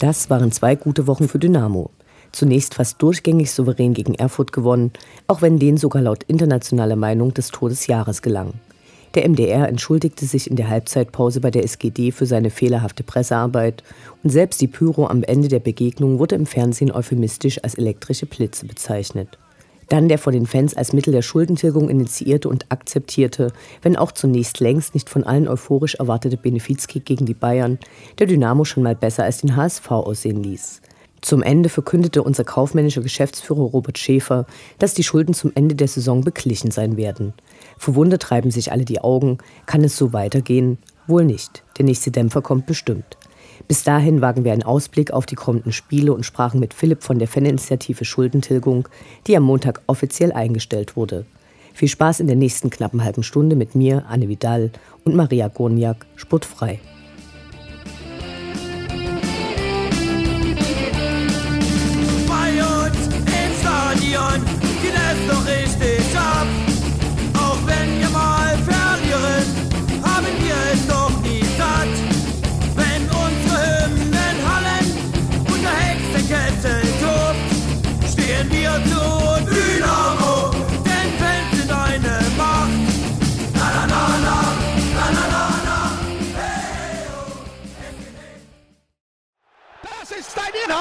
Das waren zwei gute Wochen für Dynamo. Zunächst fast durchgängig souverän gegen Erfurt gewonnen, auch wenn denen sogar laut internationaler Meinung des Todes Jahres gelang. Der MDR entschuldigte sich in der Halbzeitpause bei der SGD für seine fehlerhafte Pressearbeit und selbst die Pyro am Ende der Begegnung wurde im Fernsehen euphemistisch als elektrische Blitze bezeichnet. Dann der von den Fans als Mittel der Schuldentilgung initiierte und akzeptierte, wenn auch zunächst längst nicht von allen euphorisch erwartete Benefizkick gegen die Bayern, der Dynamo schon mal besser als den HSV aussehen ließ. Zum Ende verkündete unser kaufmännischer Geschäftsführer Robert Schäfer, dass die Schulden zum Ende der Saison beglichen sein werden. Verwundert treiben sich alle die Augen. Kann es so weitergehen? Wohl nicht. Der nächste Dämpfer kommt bestimmt. Bis dahin wagen wir einen Ausblick auf die kommenden Spiele und sprachen mit Philipp von der Faninitiative Schuldentilgung, die am Montag offiziell eingestellt wurde. Viel Spaß in der nächsten knappen halben Stunde mit mir, Anne Vidal und Maria Gorniak, sportfrei.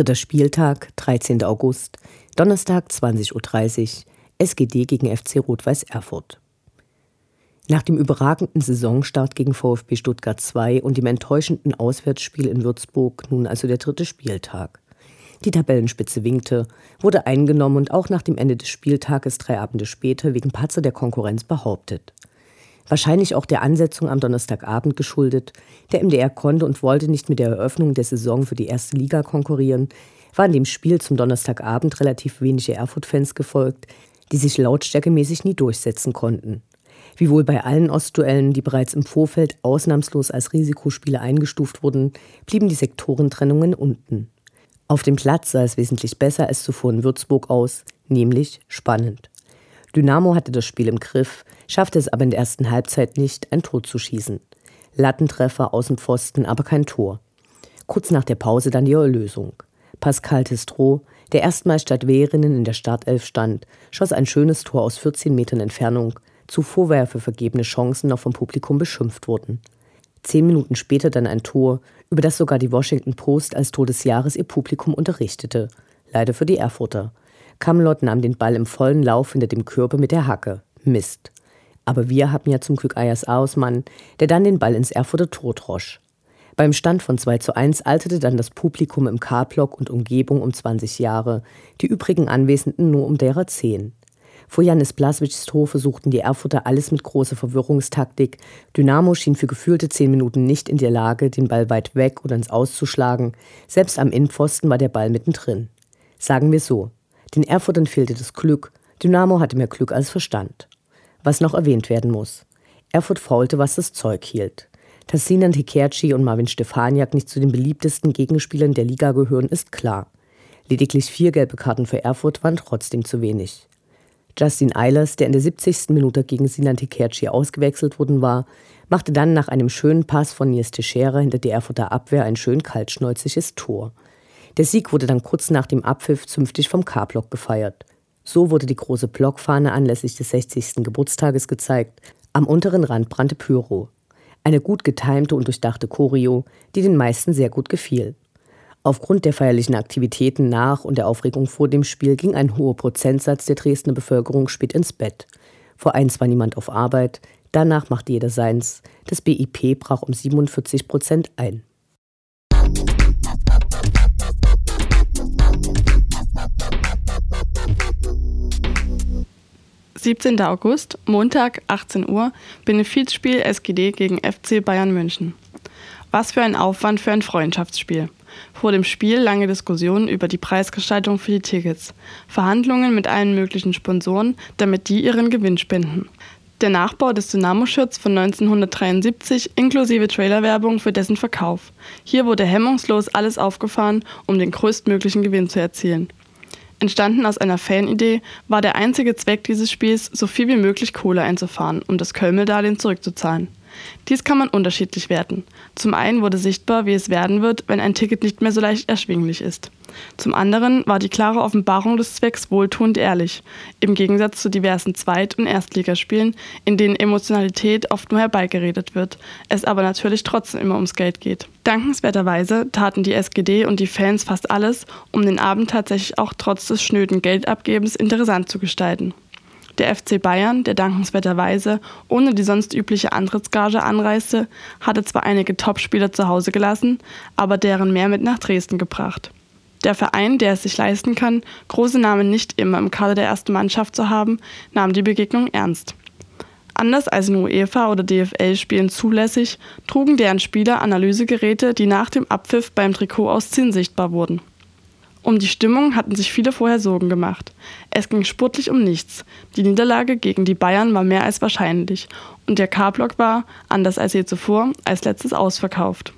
Dritter Spieltag, 13. August, Donnerstag 20.30 Uhr, SGD gegen FC Rot-Weiß Erfurt. Nach dem überragenden Saisonstart gegen VfB Stuttgart 2 und dem enttäuschenden Auswärtsspiel in Würzburg nun also der dritte Spieltag. Die Tabellenspitze winkte, wurde eingenommen und auch nach dem Ende des Spieltages drei Abende später wegen Patzer der Konkurrenz behauptet wahrscheinlich auch der Ansetzung am Donnerstagabend geschuldet. Der MDR konnte und wollte nicht mit der Eröffnung der Saison für die erste Liga konkurrieren, waren dem Spiel zum Donnerstagabend relativ wenige Erfurt-Fans gefolgt, die sich lautstärkemäßig nie durchsetzen konnten. Wie wohl bei allen Ostduellen, die bereits im Vorfeld ausnahmslos als Risikospiele eingestuft wurden, blieben die Sektorentrennungen unten. Auf dem Platz sah es wesentlich besser als zuvor in Würzburg aus, nämlich spannend. Dynamo hatte das Spiel im Griff, schaffte es aber in der ersten Halbzeit nicht, ein Tor zu schießen. Lattentreffer, Außenpfosten, aber kein Tor. Kurz nach der Pause dann die Erlösung. Pascal Testro, der erstmals statt Wehrinnen in der Startelf stand, schoss ein schönes Tor aus 14 Metern Entfernung. Zuvor war er für vergebene Chancen noch vom Publikum beschimpft worden. Zehn Minuten später dann ein Tor, über das sogar die Washington Post als Tor des Jahres ihr Publikum unterrichtete. Leider für die Erfurter. Kamlot nahm den Ball im vollen Lauf hinter dem Körper mit der Hacke. Mist. Aber wir haben ja zum Glück Ayas Ausmann, der dann den Ball ins Erfurter Tor drosch. Beim Stand von 2 zu 1 alterte dann das Publikum im K-Block und Umgebung um 20 Jahre, die übrigen Anwesenden nur um derer 10. Vor Janis Blaswitschs Tor versuchten die Erfurter alles mit großer Verwirrungstaktik. Dynamo schien für gefühlte zehn Minuten nicht in der Lage, den Ball weit weg oder ins Auszuschlagen. Selbst am Innenpfosten war der Ball mittendrin. Sagen wir so, den Erfurtern fehlte das Glück, Dynamo hatte mehr Glück als Verstand. Was noch erwähnt werden muss. Erfurt faulte, was das Zeug hielt. Dass Sinan Tekerci und Marvin Stefaniak nicht zu den beliebtesten Gegenspielern der Liga gehören, ist klar. Lediglich vier gelbe Karten für Erfurt waren trotzdem zu wenig. Justin Eilers, der in der 70. Minute gegen Sinan Tekerci ausgewechselt worden war, machte dann nach einem schönen Pass von Nils Teixeira hinter die Erfurter Abwehr ein schön kaltschnäuziges Tor. Der Sieg wurde dann kurz nach dem Abpfiff zünftig vom K-Block gefeiert. So wurde die große Blockfahne anlässlich des 60. Geburtstages gezeigt. Am unteren Rand brannte Pyro. Eine gut getimte und durchdachte Choreo, die den meisten sehr gut gefiel. Aufgrund der feierlichen Aktivitäten nach und der Aufregung vor dem Spiel ging ein hoher Prozentsatz der Dresdner Bevölkerung spät ins Bett. Vor eins war niemand auf Arbeit, danach machte jeder seins. Das BIP brach um 47 Prozent ein. 17. August, Montag, 18 Uhr, Benefizspiel SGD gegen FC Bayern München. Was für ein Aufwand für ein Freundschaftsspiel. Vor dem Spiel lange Diskussionen über die Preisgestaltung für die Tickets, Verhandlungen mit allen möglichen Sponsoren, damit die ihren Gewinn spenden. Der Nachbau des Dynamo-Shirts von 1973 inklusive Trailerwerbung für dessen Verkauf. Hier wurde hemmungslos alles aufgefahren, um den größtmöglichen Gewinn zu erzielen. Entstanden aus einer Fanidee, war der einzige Zweck dieses Spiels, so viel wie möglich Kohle einzufahren, um das Kölmel-Darlehen zurückzuzahlen. Dies kann man unterschiedlich werten. Zum einen wurde sichtbar, wie es werden wird, wenn ein Ticket nicht mehr so leicht erschwinglich ist. Zum anderen war die klare Offenbarung des Zwecks wohltuend ehrlich, im Gegensatz zu diversen Zweit- und Erstligaspielen, in denen Emotionalität oft nur herbeigeredet wird, es aber natürlich trotzdem immer ums Geld geht. Dankenswerterweise taten die SGD und die Fans fast alles, um den Abend tatsächlich auch trotz des schnöden Geldabgebens interessant zu gestalten. Der FC Bayern, der dankenswerterweise ohne die sonst übliche Antrittsgage anreiste, hatte zwar einige Topspieler zu Hause gelassen, aber deren mehr mit nach Dresden gebracht. Der Verein, der es sich leisten kann, große Namen nicht immer im Kader der ersten Mannschaft zu haben, nahm die Begegnung ernst. Anders als in UEFA oder DFL-Spielen zulässig, trugen deren Spieler Analysegeräte, die nach dem Abpfiff beim Trikotausziehen sichtbar wurden. Um die Stimmung hatten sich viele vorher Sorgen gemacht. Es ging sportlich um nichts. Die Niederlage gegen die Bayern war mehr als wahrscheinlich und der K-Block war, anders als je zuvor, als letztes ausverkauft.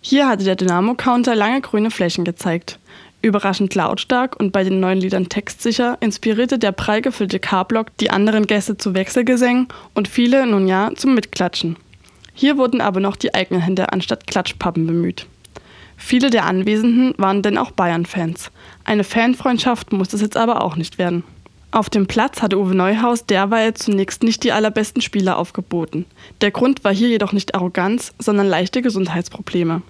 Hier hatte der Dynamo-Counter lange grüne Flächen gezeigt. Überraschend lautstark und bei den neuen Liedern textsicher inspirierte der prall gefüllte K-Block die anderen Gäste zu Wechselgesängen und viele, nun ja, zum Mitklatschen. Hier wurden aber noch die eigenen Hände anstatt Klatschpappen bemüht. Viele der Anwesenden waren denn auch Bayern-Fans. Eine Fanfreundschaft muss es jetzt aber auch nicht werden. Auf dem Platz hatte Uwe Neuhaus derweil zunächst nicht die allerbesten Spieler aufgeboten. Der Grund war hier jedoch nicht Arroganz, sondern leichte Gesundheitsprobleme.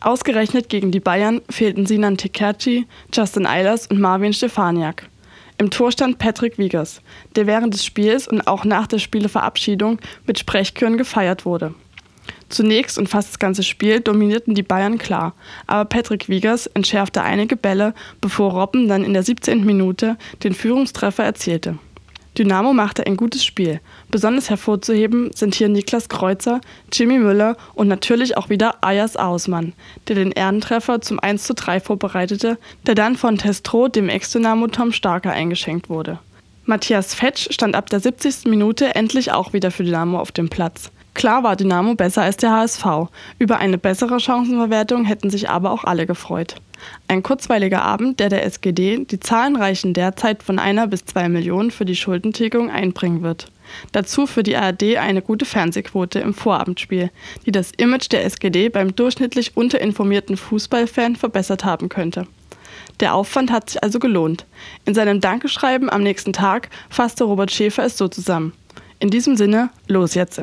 Ausgerechnet gegen die Bayern fehlten Sinan Tekerci, Justin Eilers und Marvin Stefaniak. Im Tor stand Patrick Wiegers, der während des Spiels und auch nach der Spieleverabschiedung mit Sprechchören gefeiert wurde. Zunächst und fast das ganze Spiel dominierten die Bayern klar, aber Patrick Wiegers entschärfte einige Bälle, bevor Robben dann in der 17. Minute den Führungstreffer erzielte. Dynamo machte ein gutes Spiel. Besonders hervorzuheben sind hier Niklas Kreuzer, Jimmy Müller und natürlich auch wieder Ayas Ausmann, der den Ehrentreffer zum 1:3 vorbereitete, der dann von Testro, dem Ex-Dynamo Tom Starker, eingeschenkt wurde. Matthias Fetsch stand ab der 70. Minute endlich auch wieder für Dynamo auf dem Platz. Klar war Dynamo besser als der HSV. Über eine bessere Chancenverwertung hätten sich aber auch alle gefreut. Ein kurzweiliger Abend, der der SGD die Zahlen reichen derzeit von einer bis zwei Millionen für die Schuldentilgung einbringen wird. Dazu für die ARD eine gute Fernsehquote im Vorabendspiel, die das Image der SGD beim durchschnittlich unterinformierten Fußballfan verbessert haben könnte. Der Aufwand hat sich also gelohnt. In seinem Dankeschreiben am nächsten Tag fasste Robert Schäfer es so zusammen. In diesem Sinne, los jetzt!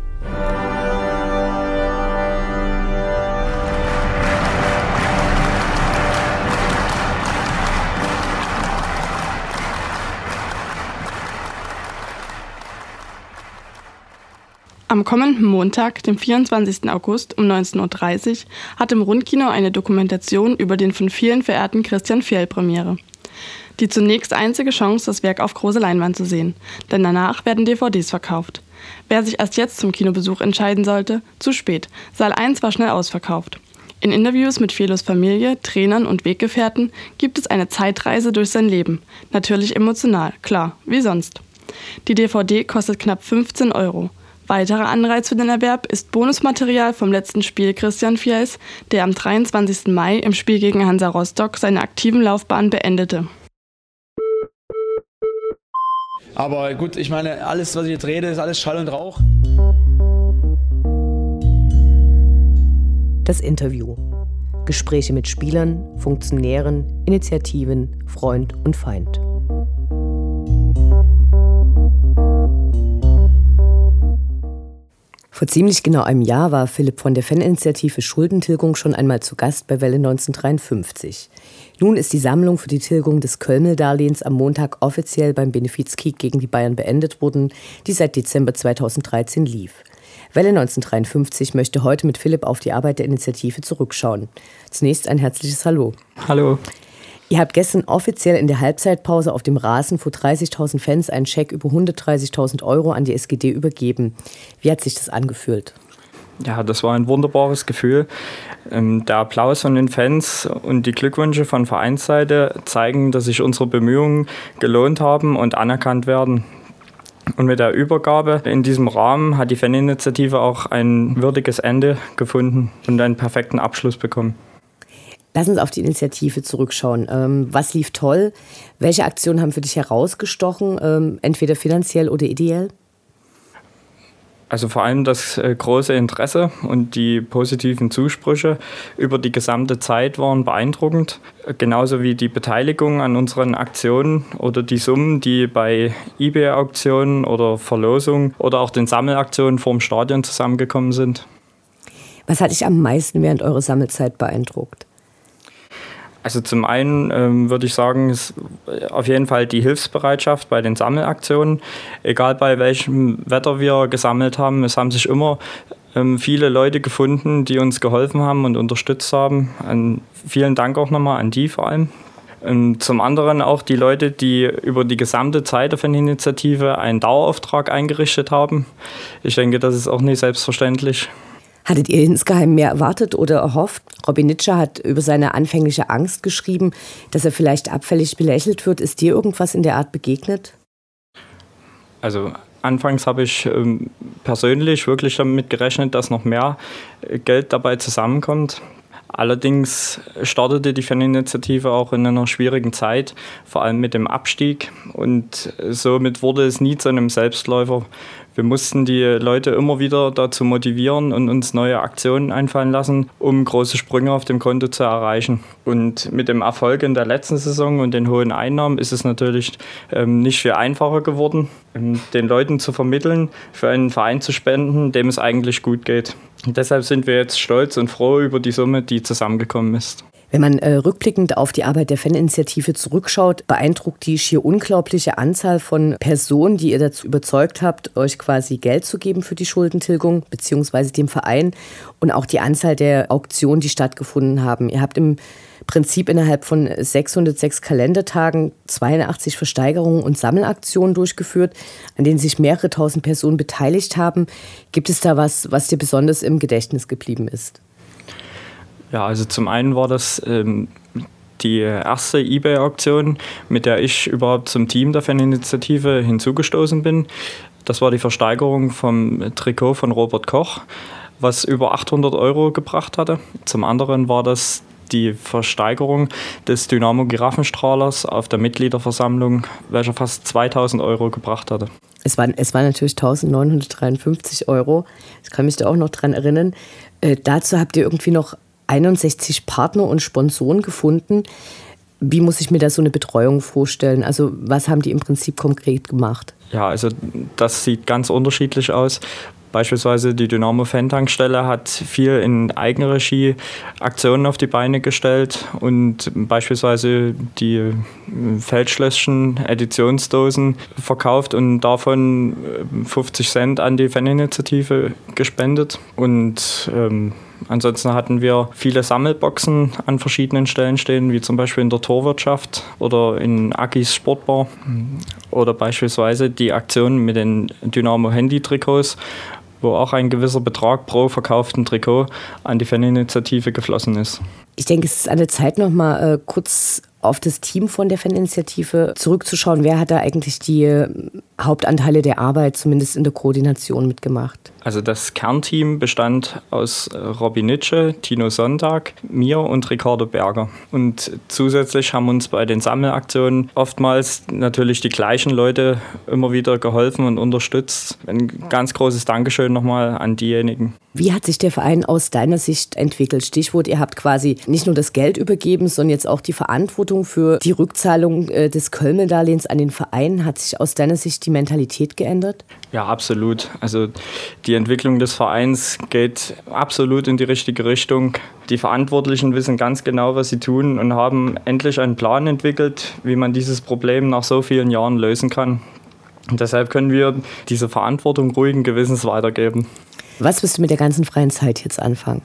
Am kommenden Montag, dem 24. August um 19.30 Uhr, hat im Rundkino eine Dokumentation über den von vielen verehrten Christian Fjell Premiere. Die zunächst einzige Chance, das Werk auf große Leinwand zu sehen, denn danach werden DVDs verkauft. Wer sich erst jetzt zum Kinobesuch entscheiden sollte, zu spät. Saal 1 war schnell ausverkauft. In Interviews mit Felos Familie, Trainern und Weggefährten gibt es eine Zeitreise durch sein Leben. Natürlich emotional, klar, wie sonst. Die DVD kostet knapp 15 Euro. Weiterer Anreiz für den Erwerb ist Bonusmaterial vom letzten Spiel Christian Fies, der am 23. Mai im Spiel gegen Hansa Rostock seine aktiven Laufbahn beendete. Aber gut, ich meine, alles, was ich jetzt rede, ist alles Schall und Rauch. Das Interview. Gespräche mit Spielern, Funktionären, Initiativen, Freund und Feind. Vor ziemlich genau einem Jahr war Philipp von der Faninitiative Schuldentilgung schon einmal zu Gast bei Welle 1953. Nun ist die Sammlung für die Tilgung des Kölmel-Darlehens am Montag offiziell beim Benefizkrieg gegen die Bayern beendet worden, die seit Dezember 2013 lief. Welle 1953 möchte heute mit Philipp auf die Arbeit der Initiative zurückschauen. Zunächst ein herzliches Hallo. Hallo. Ihr habt gestern offiziell in der Halbzeitpause auf dem Rasen vor 30.000 Fans einen Scheck über 130.000 Euro an die SGD übergeben. Wie hat sich das angefühlt? Ja, das war ein wunderbares Gefühl. Ähm, der Applaus von den Fans und die Glückwünsche von Vereinsseite zeigen, dass sich unsere Bemühungen gelohnt haben und anerkannt werden. Und mit der Übergabe in diesem Rahmen hat die Faninitiative auch ein würdiges Ende gefunden und einen perfekten Abschluss bekommen. Lass uns auf die Initiative zurückschauen. Ähm, was lief toll? Welche Aktionen haben für dich herausgestochen, ähm, entweder finanziell oder ideell? Also vor allem das äh, große Interesse und die positiven Zusprüche über die gesamte Zeit waren beeindruckend. Genauso wie die Beteiligung an unseren Aktionen oder die Summen, die bei eBay-Auktionen oder Verlosungen oder auch den Sammelaktionen vorm Stadion zusammengekommen sind. Was hat dich am meisten während eurer Sammelzeit beeindruckt? Also zum einen ähm, würde ich sagen, ist auf jeden Fall die Hilfsbereitschaft bei den Sammelaktionen. Egal bei welchem Wetter wir gesammelt haben, es haben sich immer ähm, viele Leute gefunden, die uns geholfen haben und unterstützt haben. An, vielen Dank auch nochmal an die vor allem. Und ähm, zum anderen auch die Leute, die über die gesamte Zeit auf eine Initiative einen Dauerauftrag eingerichtet haben. Ich denke, das ist auch nicht selbstverständlich. Hattet ihr insgeheim mehr erwartet oder erhofft? Robin Nitscher hat über seine anfängliche Angst geschrieben, dass er vielleicht abfällig belächelt wird. Ist dir irgendwas in der Art begegnet? Also anfangs habe ich ähm, persönlich wirklich damit gerechnet, dass noch mehr äh, Geld dabei zusammenkommt. Allerdings startete die Faninitiative auch in einer schwierigen Zeit, vor allem mit dem Abstieg. Und somit wurde es nie zu einem Selbstläufer wir mussten die Leute immer wieder dazu motivieren und uns neue Aktionen einfallen lassen, um große Sprünge auf dem Konto zu erreichen. Und mit dem Erfolg in der letzten Saison und den hohen Einnahmen ist es natürlich ähm, nicht viel einfacher geworden, ähm, den Leuten zu vermitteln, für einen Verein zu spenden, dem es eigentlich gut geht. Und deshalb sind wir jetzt stolz und froh über die Summe, die zusammengekommen ist. Wenn man äh, rückblickend auf die Arbeit der Faninitiative zurückschaut, beeindruckt die schier unglaubliche Anzahl von Personen, die ihr dazu überzeugt habt, euch quasi Geld zu geben für die Schuldentilgung, beziehungsweise dem Verein und auch die Anzahl der Auktionen, die stattgefunden haben. Ihr habt im Prinzip innerhalb von 606 Kalendertagen 82 Versteigerungen und Sammelaktionen durchgeführt, an denen sich mehrere tausend Personen beteiligt haben. Gibt es da was, was dir besonders im Gedächtnis geblieben ist? Ja, also zum einen war das ähm, die erste eBay-Auktion, mit der ich überhaupt zum Team der Faninitiative hinzugestoßen bin. Das war die Versteigerung vom Trikot von Robert Koch, was über 800 Euro gebracht hatte. Zum anderen war das die Versteigerung des Dynamo Giraffenstrahlers auf der Mitgliederversammlung, welcher fast 2000 Euro gebracht hatte. Es waren, es waren natürlich 1953 Euro. Ich kann mich da auch noch dran erinnern. Äh, dazu habt ihr irgendwie noch 61 Partner und Sponsoren gefunden. Wie muss ich mir da so eine Betreuung vorstellen? Also was haben die im Prinzip konkret gemacht? Ja, also das sieht ganz unterschiedlich aus. Beispielsweise die Dynamo Fan-Tankstelle hat viel in Eigenregie Aktionen auf die Beine gestellt und beispielsweise die Feldschlösschen Editionsdosen verkauft und davon 50 Cent an die Faninitiative gespendet. Und ähm, Ansonsten hatten wir viele Sammelboxen an verschiedenen Stellen stehen, wie zum Beispiel in der Torwirtschaft oder in Akis Sportbar oder beispielsweise die Aktion mit den Dynamo Handy-Trikots, wo auch ein gewisser Betrag pro verkauften Trikot an die Faninitiative geflossen ist. Ich denke, es ist an der Zeit, noch mal äh, kurz auf das Team von der Faninitiative zurückzuschauen. Wer hat da eigentlich die äh, Hauptanteile der Arbeit, zumindest in der Koordination, mitgemacht? Also das Kernteam bestand aus äh, Robin Nitsche, Tino Sonntag, mir und Ricardo Berger. Und zusätzlich haben uns bei den Sammelaktionen oftmals natürlich die gleichen Leute immer wieder geholfen und unterstützt. Ein ganz großes Dankeschön nochmal an diejenigen. Wie hat sich der Verein aus deiner Sicht entwickelt? Stichwort, ihr habt quasi nicht nur das Geld übergeben, sondern jetzt auch die Verantwortung für die Rückzahlung äh, des Kölmel-Darlehens an den Verein. Hat sich aus deiner Sicht die Mentalität geändert? Ja, absolut. Also die Entwicklung des Vereins geht absolut in die richtige Richtung. Die Verantwortlichen wissen ganz genau, was sie tun und haben endlich einen Plan entwickelt, wie man dieses Problem nach so vielen Jahren lösen kann. Und deshalb können wir diese Verantwortung ruhigen Gewissens weitergeben. Was wirst du mit der ganzen freien Zeit jetzt anfangen?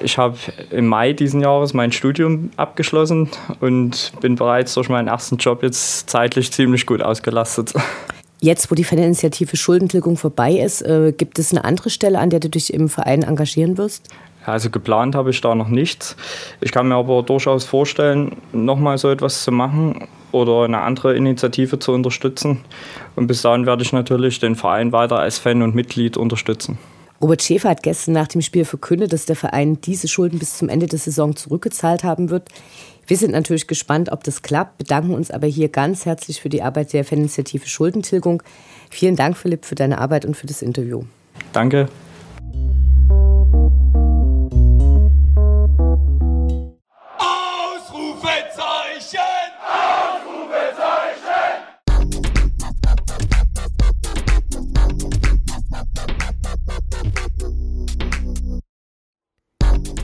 Ich habe im Mai diesen Jahres mein Studium abgeschlossen und bin bereits durch meinen ersten Job jetzt zeitlich ziemlich gut ausgelastet. Jetzt, wo die Faninitiative Schuldentilgung vorbei ist, äh, gibt es eine andere Stelle, an der du dich im Verein engagieren wirst? Also geplant habe ich da noch nichts. Ich kann mir aber durchaus vorstellen, nochmal so etwas zu machen oder eine andere Initiative zu unterstützen. Und bis dahin werde ich natürlich den Verein weiter als Fan und Mitglied unterstützen. Robert Schäfer hat gestern nach dem Spiel verkündet, dass der Verein diese Schulden bis zum Ende der Saison zurückgezahlt haben wird. Wir sind natürlich gespannt, ob das klappt, bedanken uns aber hier ganz herzlich für die Arbeit der Faninitiative Schuldentilgung. Vielen Dank, Philipp, für deine Arbeit und für das Interview. Danke.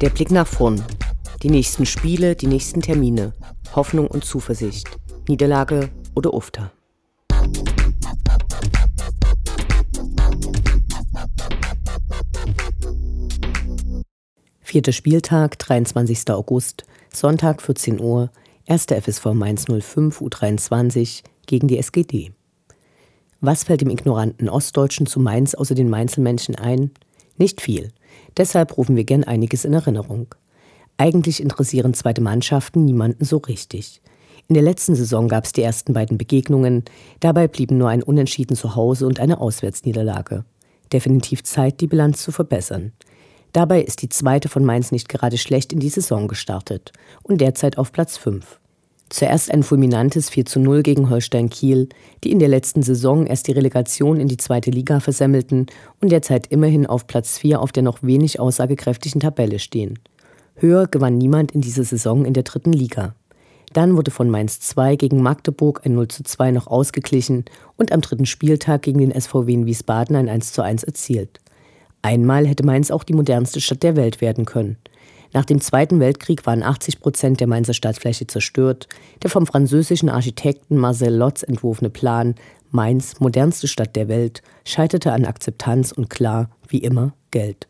Der Blick nach vorn. Die nächsten Spiele, die nächsten Termine. Hoffnung und Zuversicht. Niederlage oder Ufter. Vierter Spieltag, 23. August, Sonntag 14 Uhr, 1. FSV Mainz 05 U23 gegen die SGD. Was fällt dem ignoranten Ostdeutschen zu Mainz außer den Mainzelmännchen ein? Nicht viel. Deshalb rufen wir gern einiges in Erinnerung. Eigentlich interessieren zweite Mannschaften niemanden so richtig. In der letzten Saison gab es die ersten beiden Begegnungen, dabei blieben nur ein Unentschieden zu Hause und eine Auswärtsniederlage. Definitiv Zeit, die Bilanz zu verbessern. Dabei ist die zweite von Mainz nicht gerade schlecht in die Saison gestartet und derzeit auf Platz 5. Zuerst ein fulminantes 4 zu 0 gegen Holstein Kiel, die in der letzten Saison erst die Relegation in die zweite Liga versemmelten und derzeit immerhin auf Platz 4 auf der noch wenig aussagekräftigen Tabelle stehen. Höher gewann niemand in dieser Saison in der dritten Liga. Dann wurde von Mainz 2 gegen Magdeburg ein 0 zu 2 noch ausgeglichen und am dritten Spieltag gegen den SVW in Wiesbaden ein 1 zu 1 erzielt. Einmal hätte Mainz auch die modernste Stadt der Welt werden können – nach dem Zweiten Weltkrieg waren 80 Prozent der Mainzer Stadtfläche zerstört. Der vom französischen Architekten Marcel Lotz entworfene Plan, Mainz, modernste Stadt der Welt, scheiterte an Akzeptanz und klar, wie immer, Geld.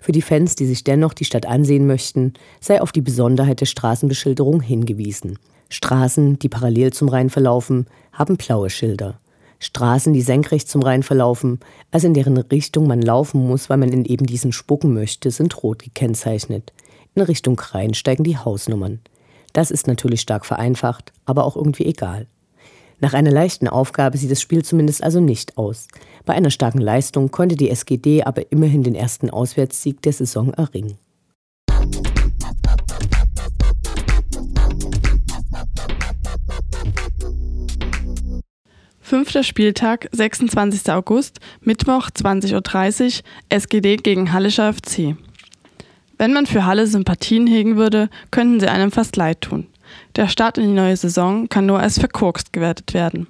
Für die Fans, die sich dennoch die Stadt ansehen möchten, sei auf die Besonderheit der Straßenbeschilderung hingewiesen. Straßen, die parallel zum Rhein verlaufen, haben blaue Schilder. Straßen, die senkrecht zum Rhein verlaufen, also in deren Richtung man laufen muss, weil man in eben diesen spucken möchte, sind rot gekennzeichnet. In Richtung Rhein steigen die Hausnummern. Das ist natürlich stark vereinfacht, aber auch irgendwie egal. Nach einer leichten Aufgabe sieht das Spiel zumindest also nicht aus. Bei einer starken Leistung konnte die SGD aber immerhin den ersten Auswärtssieg der Saison erringen. Fünfter Spieltag, 26. August, Mittwoch 20.30 Uhr, SGD gegen Hallischer FC. Wenn man für Halle Sympathien hegen würde, könnten sie einem fast leid tun. Der Start in die neue Saison kann nur als verkorkst gewertet werden.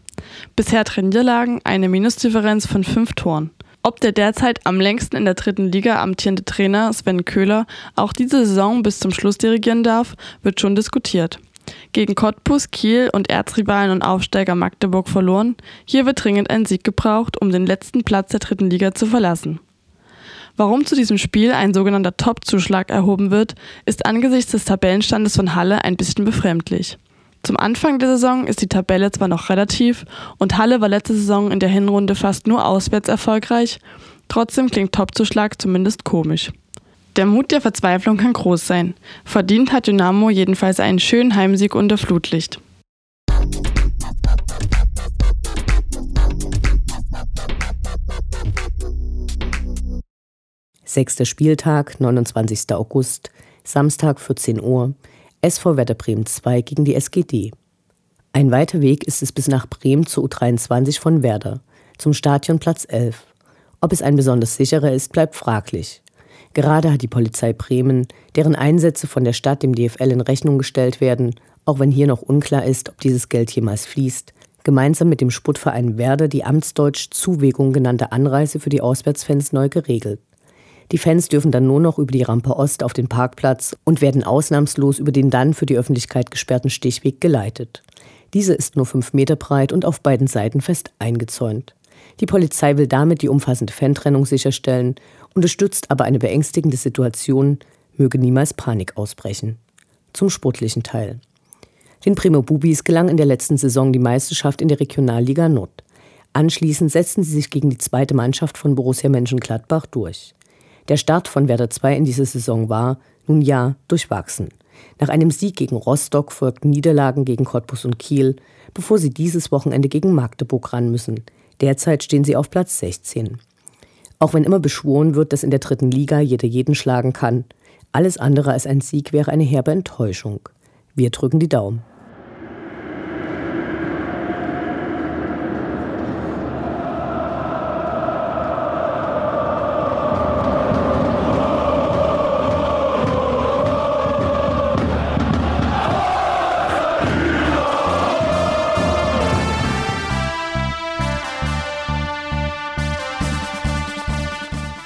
Bisher drei Niederlagen, eine Minusdifferenz von fünf Toren. Ob der derzeit am längsten in der dritten Liga amtierende Trainer Sven Köhler auch diese Saison bis zum Schluss dirigieren darf, wird schon diskutiert. Gegen Cottbus, Kiel und Erzrivalen und Aufsteiger Magdeburg verloren. Hier wird dringend ein Sieg gebraucht, um den letzten Platz der dritten Liga zu verlassen. Warum zu diesem Spiel ein sogenannter Top-Zuschlag erhoben wird, ist angesichts des Tabellenstandes von Halle ein bisschen befremdlich. Zum Anfang der Saison ist die Tabelle zwar noch relativ und Halle war letzte Saison in der Hinrunde fast nur auswärts erfolgreich, trotzdem klingt Top-Zuschlag zumindest komisch. Der Mut der Verzweiflung kann groß sein. Verdient hat Dynamo jedenfalls einen schönen Heimsieg unter Flutlicht. Sechster Spieltag, 29. August, Samstag 14 Uhr, SV Werder Bremen 2 gegen die SGD. Ein weiter Weg ist es bis nach Bremen zur U23 von Werder, zum Stadion Platz 11. Ob es ein besonders sicherer ist, bleibt fraglich. Gerade hat die Polizei Bremen, deren Einsätze von der Stadt dem DFL in Rechnung gestellt werden, auch wenn hier noch unklar ist, ob dieses Geld jemals fließt, gemeinsam mit dem Sportverein Werder die amtsdeutsch Zuwägung genannte Anreise für die Auswärtsfans neu geregelt. Die Fans dürfen dann nur noch über die Rampe Ost auf den Parkplatz und werden ausnahmslos über den dann für die Öffentlichkeit gesperrten Stichweg geleitet. Diese ist nur fünf Meter breit und auf beiden Seiten fest eingezäunt. Die Polizei will damit die umfassende Fantrennung sicherstellen unterstützt aber eine beängstigende Situation, möge niemals Panik ausbrechen. Zum sportlichen Teil. Den Primo Bubis gelang in der letzten Saison die Meisterschaft in der Regionalliga Nord. Anschließend setzten sie sich gegen die zweite Mannschaft von Borussia Mönchengladbach durch. Der Start von Werder 2 in dieser Saison war, nun ja, durchwachsen. Nach einem Sieg gegen Rostock folgten Niederlagen gegen Cottbus und Kiel, bevor sie dieses Wochenende gegen Magdeburg ran müssen. Derzeit stehen sie auf Platz 16. Auch wenn immer beschworen wird, dass in der dritten Liga jeder jeden schlagen kann, alles andere als ein Sieg wäre eine herbe Enttäuschung. Wir drücken die Daumen.